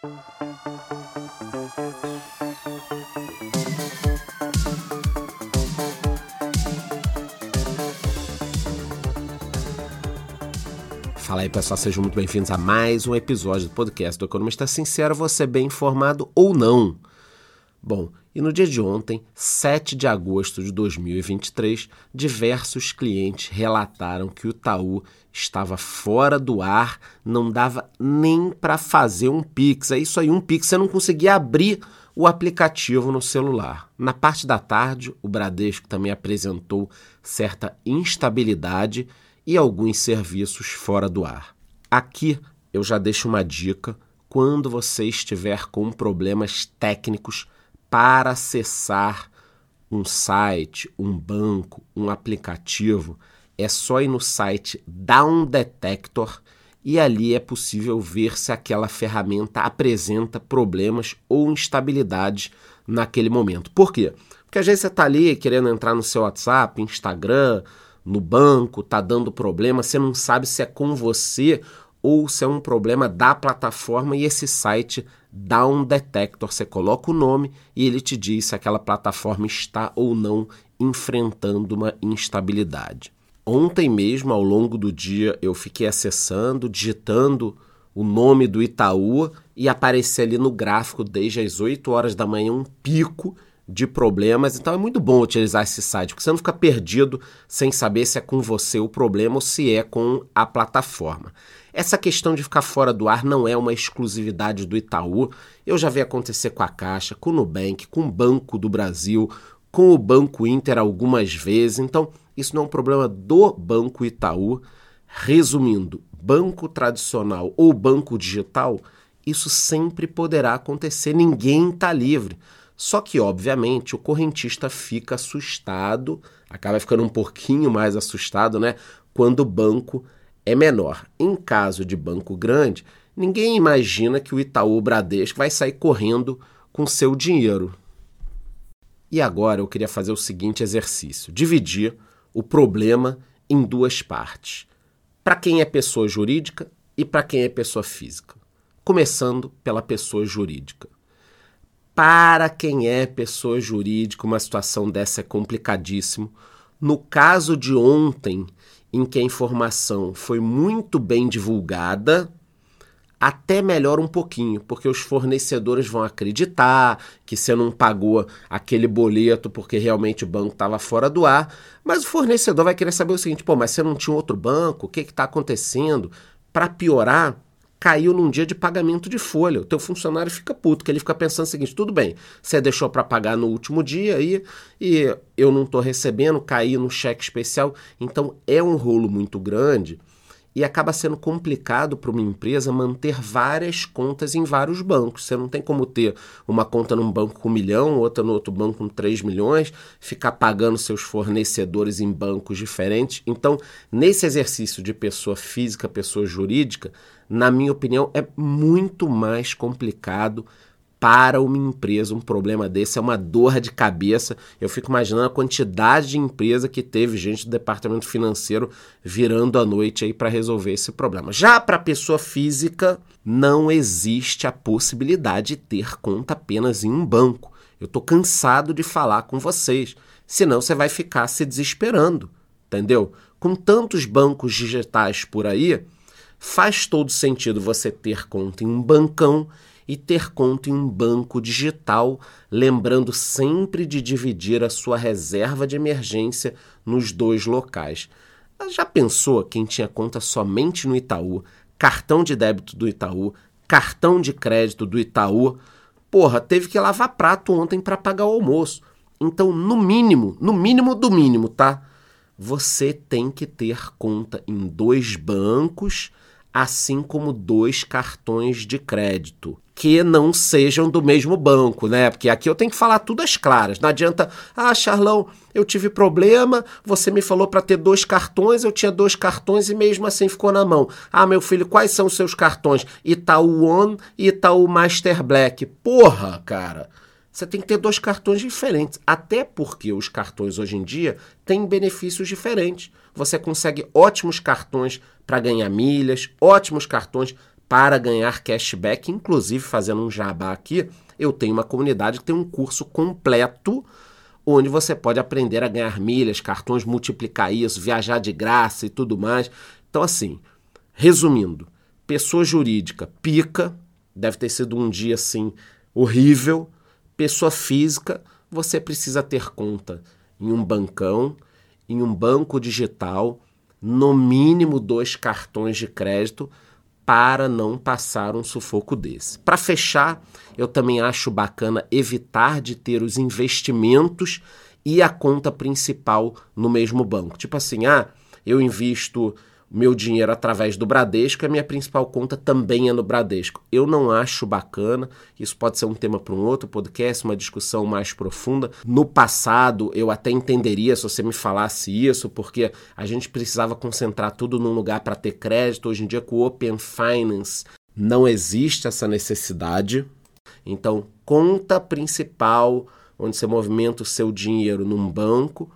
Fala aí pessoal, sejam muito bem-vindos a mais um episódio do podcast do Economista Sincero, você bem informado ou não. Bom, e no dia de ontem, 7 de agosto de 2023, diversos clientes relataram que o Itaú estava fora do ar, não dava nem para fazer um Pix. É isso aí, um Pix, você não conseguia abrir o aplicativo no celular. Na parte da tarde, o Bradesco também apresentou certa instabilidade e alguns serviços fora do ar. Aqui eu já deixo uma dica quando você estiver com problemas técnicos para acessar um site, um banco, um aplicativo, é só ir no site Down Detector e ali é possível ver se aquela ferramenta apresenta problemas ou instabilidades naquele momento. Por quê? Porque às vezes você está ali querendo entrar no seu WhatsApp, Instagram, no banco, tá dando problema, você não sabe se é com você ou se é um problema da plataforma e esse site um detector, você coloca o nome e ele te diz se aquela plataforma está ou não enfrentando uma instabilidade. Ontem mesmo, ao longo do dia, eu fiquei acessando, digitando o nome do Itaú e aparecia ali no gráfico desde as 8 horas da manhã um pico de problemas. Então é muito bom utilizar esse site, porque você não fica perdido sem saber se é com você o problema ou se é com a plataforma. Essa questão de ficar fora do ar não é uma exclusividade do Itaú. Eu já vi acontecer com a Caixa, com o Nubank, com o Banco do Brasil, com o Banco Inter algumas vezes. Então, isso não é um problema do Banco Itaú. Resumindo, banco tradicional ou banco digital, isso sempre poderá acontecer, ninguém está livre. Só que, obviamente, o correntista fica assustado, acaba ficando um pouquinho mais assustado, né? Quando o banco é menor. Em caso de banco grande, ninguém imagina que o Itaú Bradesco vai sair correndo com seu dinheiro. E agora eu queria fazer o seguinte exercício: dividir o problema em duas partes. Para quem é pessoa jurídica e para quem é pessoa física. Começando pela pessoa jurídica. Para quem é pessoa jurídica, uma situação dessa é complicadíssimo. No caso de ontem, em que a informação foi muito bem divulgada, até melhora um pouquinho, porque os fornecedores vão acreditar que você não pagou aquele boleto porque realmente o banco estava fora do ar, mas o fornecedor vai querer saber o seguinte: pô, mas você não tinha outro banco? O que está acontecendo? Para piorar, caiu num dia de pagamento de folha. O teu funcionário fica puto, que ele fica pensando o seguinte: tudo bem, você deixou para pagar no último dia aí e eu não estou recebendo, caí no cheque especial. Então é um rolo muito grande e acaba sendo complicado para uma empresa manter várias contas em vários bancos. Você não tem como ter uma conta num banco com um milhão, outra no outro banco com 3 milhões, ficar pagando seus fornecedores em bancos diferentes. Então, nesse exercício de pessoa física, pessoa jurídica, na minha opinião, é muito mais complicado para uma empresa um problema desse é uma dor de cabeça. Eu fico imaginando a quantidade de empresa que teve gente do departamento financeiro virando a noite aí para resolver esse problema. Já para pessoa física, não existe a possibilidade de ter conta apenas em um banco. Eu estou cansado de falar com vocês, senão você vai ficar se desesperando, entendeu? Com tantos bancos digitais por aí, faz todo sentido você ter conta em um bancão e ter conta em um banco digital, lembrando sempre de dividir a sua reserva de emergência nos dois locais. Já pensou quem tinha conta somente no Itaú, cartão de débito do Itaú, cartão de crédito do Itaú? Porra, teve que lavar prato ontem para pagar o almoço. Então, no mínimo, no mínimo do mínimo, tá? Você tem que ter conta em dois bancos, assim como dois cartões de crédito que não sejam do mesmo banco, né? Porque aqui eu tenho que falar tudo às claras. Não adianta, ah, Charlão, eu tive problema, você me falou para ter dois cartões, eu tinha dois cartões e mesmo assim ficou na mão. Ah, meu filho, quais são os seus cartões? Itaú One e Itaú Master Black. Porra, cara. Você tem que ter dois cartões diferentes, até porque os cartões hoje em dia têm benefícios diferentes. Você consegue ótimos cartões para ganhar milhas, ótimos cartões para ganhar cashback, inclusive fazendo um jabá aqui, eu tenho uma comunidade que tem um curso completo onde você pode aprender a ganhar milhas, cartões, multiplicar isso, viajar de graça e tudo mais. Então, assim, resumindo, pessoa jurídica, pica, deve ter sido um dia assim horrível. Pessoa física, você precisa ter conta em um bancão, em um banco digital, no mínimo dois cartões de crédito para não passar um sufoco desse. Para fechar, eu também acho bacana evitar de ter os investimentos e a conta principal no mesmo banco. Tipo assim, ah, eu invisto meu dinheiro através do Bradesco, a minha principal conta também é no Bradesco. Eu não acho bacana, isso pode ser um tema para um outro podcast, uma discussão mais profunda. No passado, eu até entenderia se você me falasse isso, porque a gente precisava concentrar tudo num lugar para ter crédito. Hoje em dia, com o Open Finance, não existe essa necessidade. Então, conta principal, onde você movimenta o seu dinheiro num banco,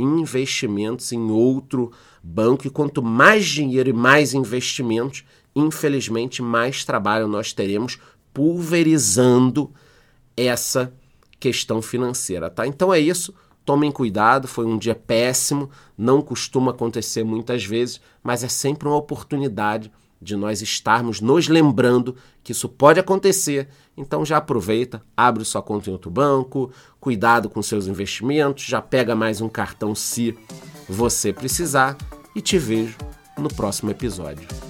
investimentos em outro banco. E quanto mais dinheiro e mais investimentos, infelizmente, mais trabalho nós teremos pulverizando essa questão financeira, tá? Então é isso. Tomem cuidado, foi um dia péssimo, não costuma acontecer muitas vezes, mas é sempre uma oportunidade de nós estarmos nos lembrando que isso pode acontecer. Então já aproveita, abre sua conta em outro banco, cuidado com seus investimentos, já pega mais um cartão se você precisar e te vejo no próximo episódio.